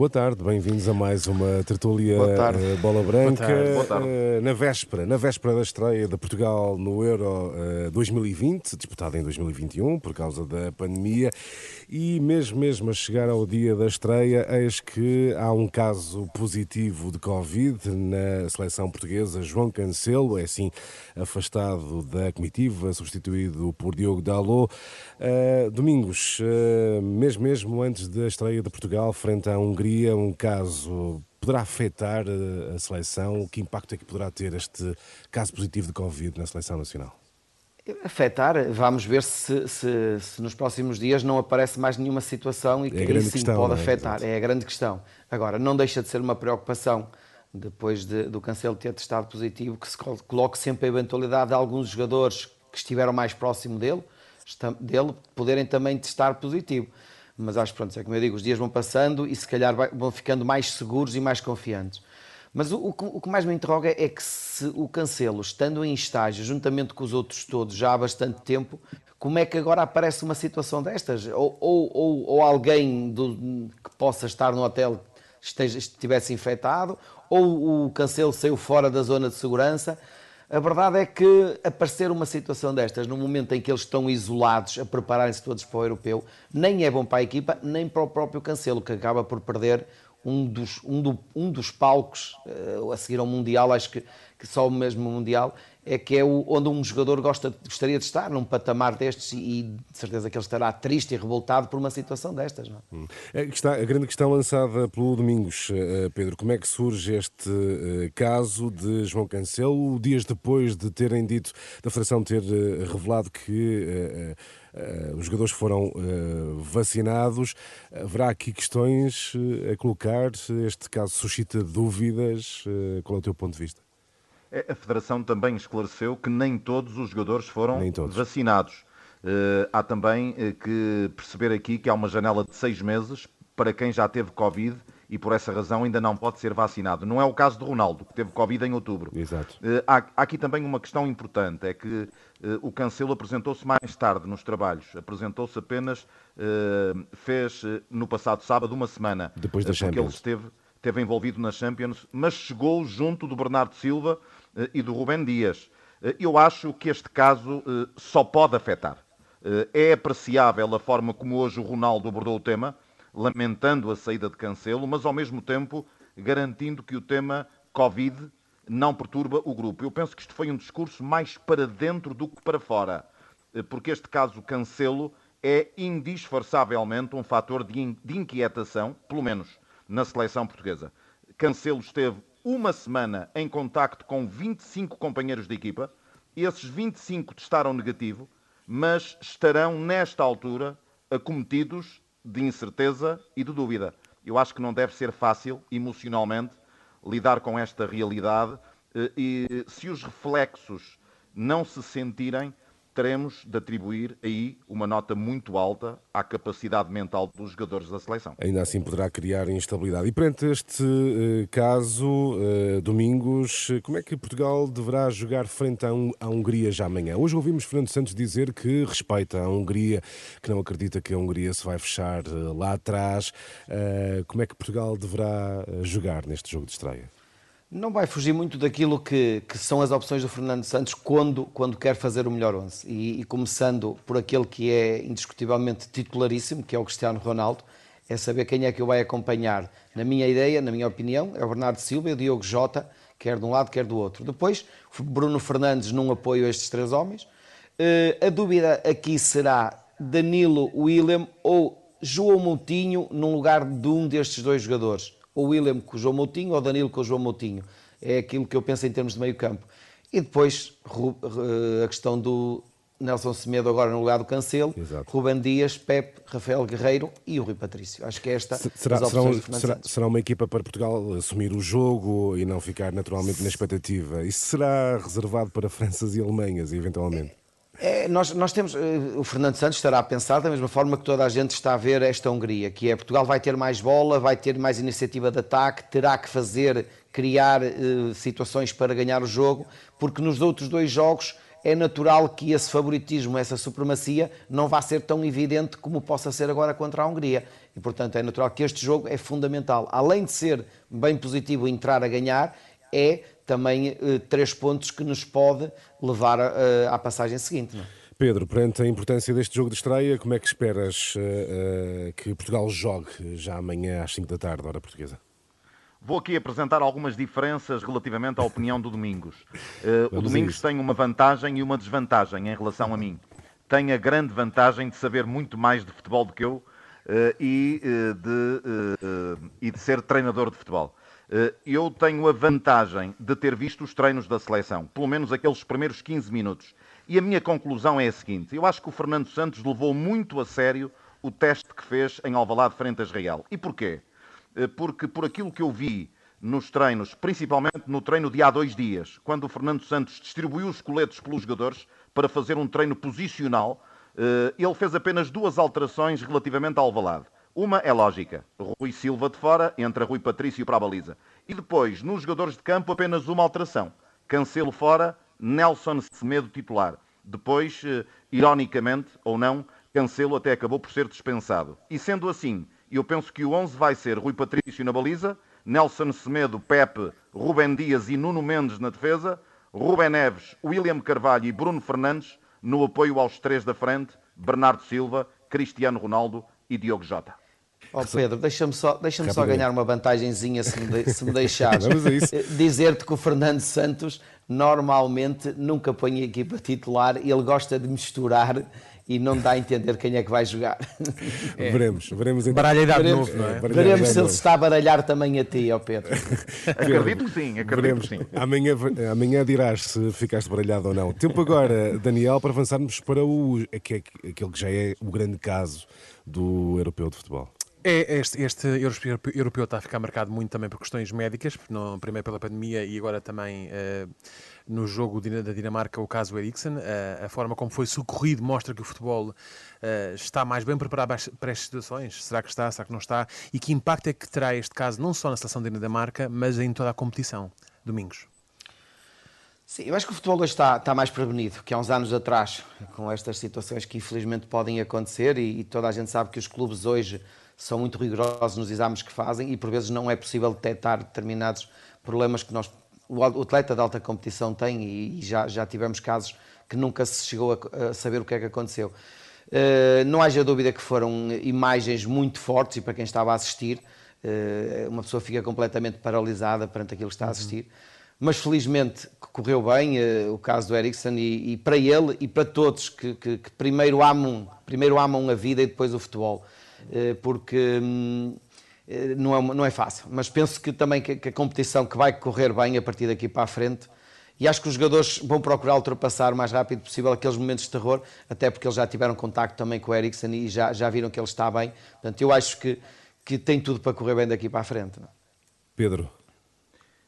Boa tarde, bem-vindos a mais uma tertúlia uh, Bola Branca. Boa tarde. Boa tarde. Uh, na véspera, na véspera da estreia de Portugal no Euro uh, 2020, disputado em 2021 por causa da pandemia, e mesmo mesmo a chegar ao dia da estreia, eis que há um caso positivo de Covid na seleção portuguesa. João Cancelo é assim afastado da comitiva, substituído por Diogo Dalot. Domingos, mesmo mesmo antes da estreia de Portugal frente à Hungria Hungria, um caso poderá afetar eh, a seleção? Que impacto é que poderá ter este caso positivo de Covid na seleção nacional? Afetar, vamos ver se, se, se, nos próximos dias não aparece mais nenhuma situação e é que é sim questão, pode é? afetar. É a grande questão. Agora, não deixa de ser uma preocupação, depois de, do Cancelo ter testado positivo, que se coloque sempre a eventualidade de alguns jogadores que estiveram mais próximo dele, dele poderem também testar positivo mas acho pronto, é como eu digo, os dias vão passando e se calhar vão ficando mais seguros e mais confiantes. Mas o, o, que mais me interroga é que se o Cancelo, estando em estágio, juntamente com os outros todos, já há bastante tempo, como é que agora aparece uma situação destas? Ou, ou, ou, ou alguém do, que possa estar no hotel esteja, estivesse infectado, ou o Cancelo saiu fora da zona de segurança. A verdade é que aparecer uma situação destas, no momento em que eles estão isolados a prepararem-se todos para o europeu, nem é bom para a equipa, nem para o próprio Cancelo, que acaba por perder um dos, um do, um dos palcos uh, a seguir ao Mundial, acho que, que só o mesmo Mundial, é que é o, onde um jogador gosta, gostaria de estar, num patamar destes, e, de certeza que ele estará triste e revoltado por uma situação destas. Não é? Hum. É está, a grande questão lançada pelo Domingos, eh, Pedro, como é que surge este uh, caso de João Cancelo, dias depois de terem dito, da Federação ter uh, revelado que uh, os jogadores foram vacinados, haverá aqui questões a colocar, este caso suscita dúvidas, qual é o teu ponto de vista? A Federação também esclareceu que nem todos os jogadores foram todos. vacinados. Uh, há também uh, que perceber aqui que há uma janela de seis meses para quem já teve Covid e por essa razão ainda não pode ser vacinado. Não é o caso de Ronaldo, que teve Covid em outubro. Exato. Uh, há, há, aqui também uma questão importante, é que o Cancelo apresentou-se mais tarde nos trabalhos. Apresentou-se apenas, fez no passado sábado uma semana. Depois da Champions. ele esteve, esteve envolvido na Champions, mas chegou junto do Bernardo Silva, eh, e do Rubem Dias. Eh, eu acho que este caso eh, só pode afetar. É apreciável a forma como hoje o Ronaldo abordou o tema, lamentando a saída de Cancelo, mas ao mesmo tempo garantindo que o tema Covid não perturba o grupo. Eu penso que isto foi um discurso mais para dentro do que para fora, porque este caso Cancelo é indisfarçavelmente um fator de inquietação, pelo menos na seleção portuguesa. Cancelo esteve uma semana em contacto com 25 companheiros de equipa. Esses 25 testaram negativo, mas estarão, nesta altura, acometidos de incerteza e de dúvida. Eu acho que não deve ser fácil, emocionalmente, lidar com esta realidade eh, e se os reflexos não se sentirem, teremos de atribuir aí uma nota muito alta à capacidade mental dos jogadores da seleção. Ainda assim poderá criar instabilidade. E perante este uh, caso, uh, Domingos, como é que Portugal deverá jogar frente à, Hungria já amanhã? Hoje ouvimos Fernando Santos dizer que respeita a Hungria, que não acredita que a Hungria se vai fechar uh, lá atrás. como é que Portugal deverá jogar neste jogo de estreia? Não vai fugir muito daquilo que, que, são as opções do Fernando Santos quando, quando quer fazer o melhor 11. E, e, começando por aquele que é indiscutivelmente titularíssimo, que é o Cristiano Ronaldo, é saber quem é que o vai acompanhar. Na minha ideia, na minha opinião, é o Bernardo Silva e o Diogo Jota, quer de um lado, quer do outro. Depois, Bruno Fernandes num apoio a estes três homens. Uh, a dúvida aqui será Danilo Willem ou João Moutinho num lugar de um destes dois jogadores o William com o João Moutinho ou o Danilo com o João Moutinho. É aquilo que eu penso em termos de meio campo. E depois a questão do Nelson Semedo agora no lugar do Cancelo, Exato. Ruben Dias, Pepe, Rafael Guerreiro e o Rui Patrício. Acho que é esta será, será, um, será, será, uma equipa para Portugal assumir o jogo e não ficar naturalmente na expectativa. Isso será reservado para Franças e Alemanhas, eventualmente? É, nós, nós temos, eh, o Fernando Santos estará a pensar da mesma forma que toda a gente está a ver esta Hungria, que é Portugal vai ter mais bola, vai ter mais iniciativa de ataque, terá que fazer, criar uh, situações para ganhar o jogo, porque nos outros dois jogos é natural que esse favoritismo, essa supremacia, não vá ser tão evidente como possa ser agora contra a Hungria. E, portanto, é natural que este jogo é fundamental. Além de ser bem positivo entrar a ganhar, é também eh, três pontos que nos pode levar eh, à passagem seguinte. Não? É? Pedro, perante a importância deste jogo de estreia, como é que esperas uh, que Portugal jogue já amanhã às 5 da tarde, hora portuguesa? Vou aqui apresentar algumas diferenças relativamente à opinião do Domingos. Uh, o Domingos tem uma vantagem e uma desvantagem em relação a mim. Tem a grande vantagem de saber muito mais de futebol do que eu uh, e, de, e de ser treinador de futebol. Eu tenho a vantagem de ter visto os treinos da seleção, pelo menos aqueles primeiros 15 minutos. E a minha conclusão é a seguinte: eu acho que o Fernando Santos levou muito a sério o teste que fez em Alvalade frente a Israel. E porquê? Eh, porque por aquilo que eu vi nos treinos, principalmente no treino de há dois dias, quando o Fernando Santos distribuiu os coletes pelos jogadores para fazer um treino posicional, eh, ele fez apenas duas alterações relativamente ao Alvalade. Uma é lógica, Rui Silva de fora, entra Rui Patrício para a baliza. E depois, nos jogadores de campo, apenas uma alteração. Cancelo fora, Nelson Semedo titular. Depois, eh, ironicamente ou não, Cancelo até acabou por ser dispensado. E sendo assim, eu penso que o 11 vai ser Rui Patrício na baliza, Nelson Semedo, Pepe, Rubem Dias e Nuno Mendes na defesa, Rubem Neves, William Carvalho e Bruno Fernandes no apoio aos três da frente, Bernardo Silva, Cristiano Ronaldo e Diogo Jota. Oh Pedro, deixa-me só, deixa só ganhar uma vantagenzinha se me, de, se me deixares. Dizer-te que o Fernando Santos normalmente nunca põe a equipa titular e ele gosta de misturar e não dá a entender quem é que vai jogar. É. Veremos, veremos então. Baralha de veremos, novo, não é? Veremos se ele se está a baralhar também a ti, ó Pedro. acredito que sim, acredito veremos. que sim. Amanhã, amanhã dirás se ficaste baralhado ou não. Tempo agora, Daniel, para avançarmos para o, aquele que já é o grande caso do europeu de futebol. É, este, este europeu está a ficar marcado muito também por questões médicas, não, primeiro pela pandemia e agora também uh, no jogo da Dinamarca, o caso Eriksen. A forma como foi socorrido mostra que o futebol está mais bem preparado para estas situações. Será que está, será que não está? E que impacto é que terá este caso não só na seleção da Dinamarca, mas em toda a competição? Domingos. Sim, eu acho que o futebol hoje está, está mais prevenido que há uns anos atrás, com estas situações que infelizmente podem acontecer e, e toda a gente sabe que os clubes hoje são muito rigorosos nos exames que fazem e por vezes não é possível detectar determinados problemas que nós, o atleta de alta competição tem e, já, já tivemos casos que nunca se chegou a, saber o que é que aconteceu. Uh, não haja dúvida que foram imagens muito fortes e para quem estava a assistir, uh, uma pessoa fica completamente paralisada perante aquilo que está a assistir. Mas felizmente correu bem uh, o caso do Ericsson e, e, para ele e para todos que, que, que primeiro, amam, primeiro amam a vida e depois o futebol. Eh, porque hum, eh, não é, não é fácil. Mas penso que também que, a competição que vai correr bem a partir daqui para a frente e acho que os jogadores vão procurar ultrapassar o mais rápido possível aqueles momentos de terror, até porque eles já tiveram contacto também com o Eriksen e já, já viram que ele está bem. Portanto, eu acho que, que tem tudo para correr bem daqui para a frente. Não? É? Pedro.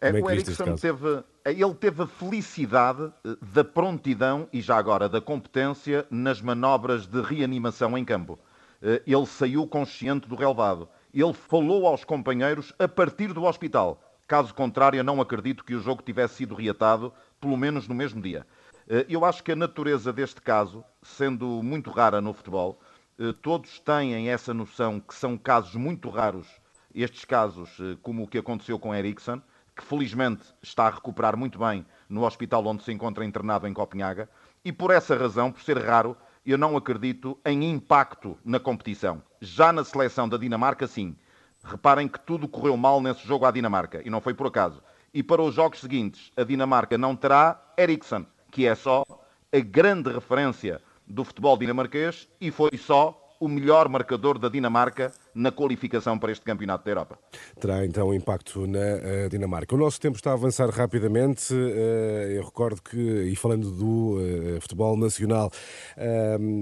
É, é o Eriksen teve, ele teve a felicidade eh, da prontidão e já agora da competência nas manobras de reanimação em campo. Eh, ele saiu consciente do relevado. Ele falou aos companheiros a partir do hospital. Caso contrário, não acredito que o jogo tivesse sido reatado, pelo menos no mesmo dia. Eh, eu acho que a natureza deste caso, sendo muito rara no futebol, eh, todos têm essa noção que são casos muito raros, estes casos, como o que aconteceu com Ericsson, que felizmente está a recuperar muito bem no hospital onde se encontra internado em Copenhaga, e por essa razão, por ser raro, eu não acredito em impacto na competição. Já na seleção da Dinamarca, sim. Reparem que tudo correu mal nesse jogo à Dinamarca, e não foi por acaso. E para os jogos seguintes, a Dinamarca não terá Eriksen, que é só a grande referência do futebol dinamarquês e foi só o melhor marcador da Dinamarca na qualificação para este Campeonato da Europa. Terá então impacto na uh, Dinamarca. O nosso tempo está a avançar rapidamente. Uh, eu recordo que, e falando do uh, futebol nacional,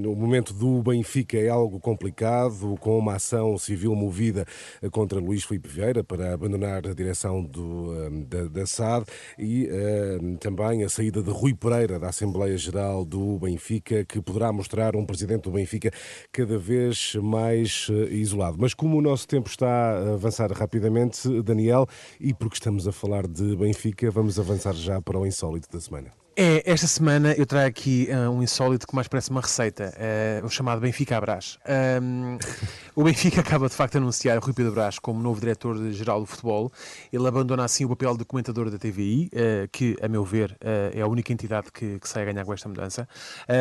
o momento do Benfica é algo complicado, com uma ação civil movida contra Luís Filipe Vieira para abandonar a direção do, da, da SAD e também a saída de Rui Pereira da Assembleia Geral do Benfica, que poderá mostrar um presidente do Benfica cada vez mais isolado. Mas como o nosso tempo está a avançar rapidamente, Daniel, e porque estamos a falar de Benfica, vamos avançar já para o insólito da semana. É, esta semana eu trago aqui uh, um insólito que mais parece uma receita, uh, o chamado Benfica Brás. Um, o Benfica acaba de facto anunciar Rui Pedro Brás como novo diretor-geral do futebol. Ele abandona assim o papel de comentador da TVI, uh, que, a meu ver, é a única entidade que, que, sai a ganhar com esta mudança.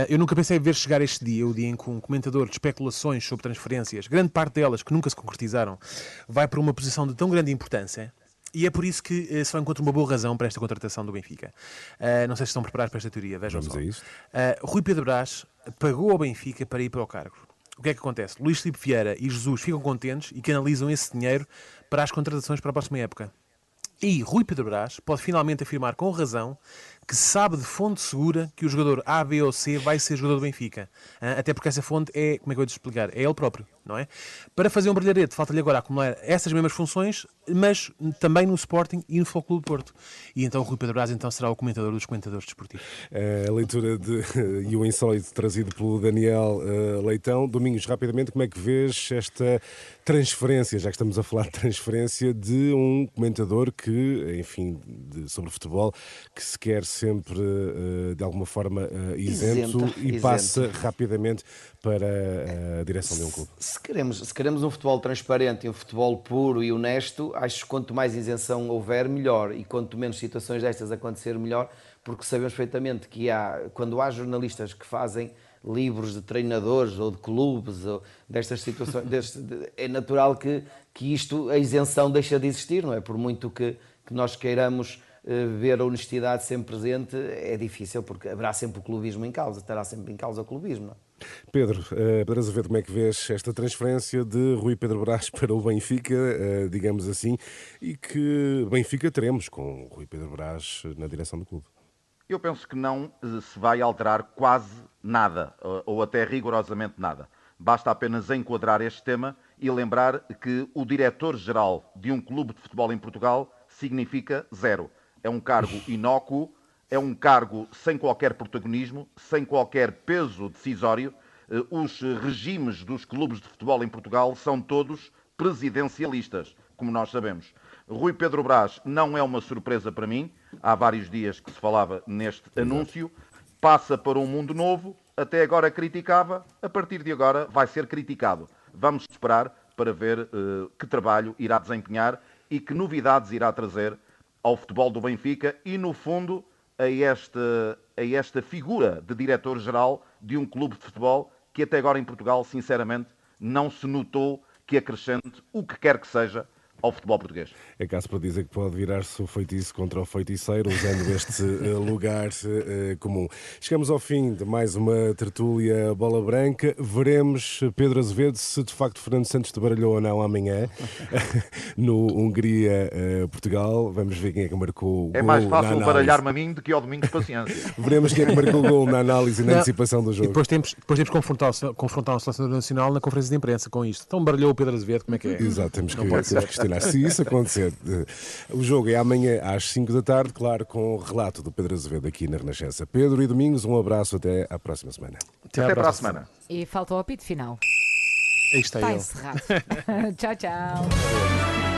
eu nunca pensei ver chegar este dia, o dia em que um comentador de especulações sobre transferências, grande parte delas que nunca se concretizaram, vai para uma posição de tão grande importância e é por isso que uh, só encontro uma boa razão para esta contratação do Benfica. Uh, não sei se estão preparados para esta teoria, vejam Vamos só. A isto. Uh, Rui Pedro Brás pagou ao Benfica para ir para o cargo. O que é que acontece? Luís Filipe Vieira e Jesus ficam contentes e canalizam esse dinheiro para as contratações para a próxima época. E Rui Pedro Brás pode finalmente afirmar com razão que sabe de fonte segura que o jogador A, B ou C vai ser jogador do Benfica. Até porque essa fonte é, como é que eu vou explicar? É ele próprio, não é? Para fazer um brilharete, falta-lhe agora acumular essas mesmas funções, mas também no Sporting e no Futebol do Porto. E então o Rui Pedro Brás então será o comentador dos comentadores desportivos. A leitura de, e o insólito trazido pelo Daniel uh, Leitão. Domingos, rapidamente, como é que vês esta transferência, já que estamos a falar de transferência, de um comentador que, enfim, de, sobre futebol, que se quer sempre, uh, de alguma forma, uh, isento Isenta, e passa rapidamente para a direção de um clube? Se queremos, se queremos um futebol transparente um futebol puro e honesto, acho que quanto mais isenção houver, melhor. E quanto menos situações destas acontecer, melhor, porque sabemos perfeitamente que há, quando há jornalistas que fazem livros de treinadores ou de clubes ou destas situações, deste, é natural que, que isto, a isenção deixa de existir, não é? Por muito que, que nós queiramos eh, ver a honestidade sempre presente, é difícil, porque haverá sempre o clubismo em causa, estará sempre em causa o clubismo, não é? Pedro, uh, Pedro Azevedo, como é que vês esta transferência de Rui Pedro Brás para o Benfica, uh, digamos assim, e que Benfica teremos com Rui Pedro Brás na direção do clube? Eu penso que não se vai alterar quase nada, ou até rigorosamente nada. Basta apenas enquadrar este tema e lembrar que o diretor-geral de um clube de futebol em Portugal significa zero. É um cargo inócuo, é um cargo sem qualquer protagonismo, sem qualquer peso decisório. Eh, os regimes dos clubes de futebol em Portugal são todos presidencialistas, como nós sabemos. Rui Pedro Brás não é uma surpresa para mim. Há vários dias que se falava neste anúncio. Passa para um mundo novo. Até agora criticava, a partir de agora vai ser criticado. Vamos esperar para ver uh, que trabalho irá desempenhar e que novidades irá trazer ao futebol do Benfica e, no fundo, a esta, a esta figura de diretor-geral de um clube de futebol que até agora em Portugal, sinceramente, não se notou que acrescente o que quer que seja ao futebol português. É caso para dizer que pode virar-se o feitiço contra o feiticeiro, usando este uh, lugar uh, comum. Chegamos ao fim de mais uma tertúlia bola branca. Veremos, Pedro Azevedo, se de facto Fernando Santos te baralhou ou não amanhã no Hungria-Portugal. Uh, Vamos ver quem é que marcou o É mais fácil baralhar-me a mim do que ao domingo de paciência. Veremos quem é que marcou o gol na análise e na não. antecipação do jogo. E depois temos, depois temos que confrontar, confrontar o selecionador nacional na conferência de imprensa com isto. Então baralhou o Pedro Azevedo, como é que é? Exato, temos que, temos que questionar se isso acontecer. O jogo é amanhã às 5 da tarde, claro, com o relato do Pedro Azevedo aqui na Renascença. Pedro e Domingos, um abraço até à próxima semana. Até, até para a semana. E falta o apito final. Aí está, está encerrado. tchau, tchau.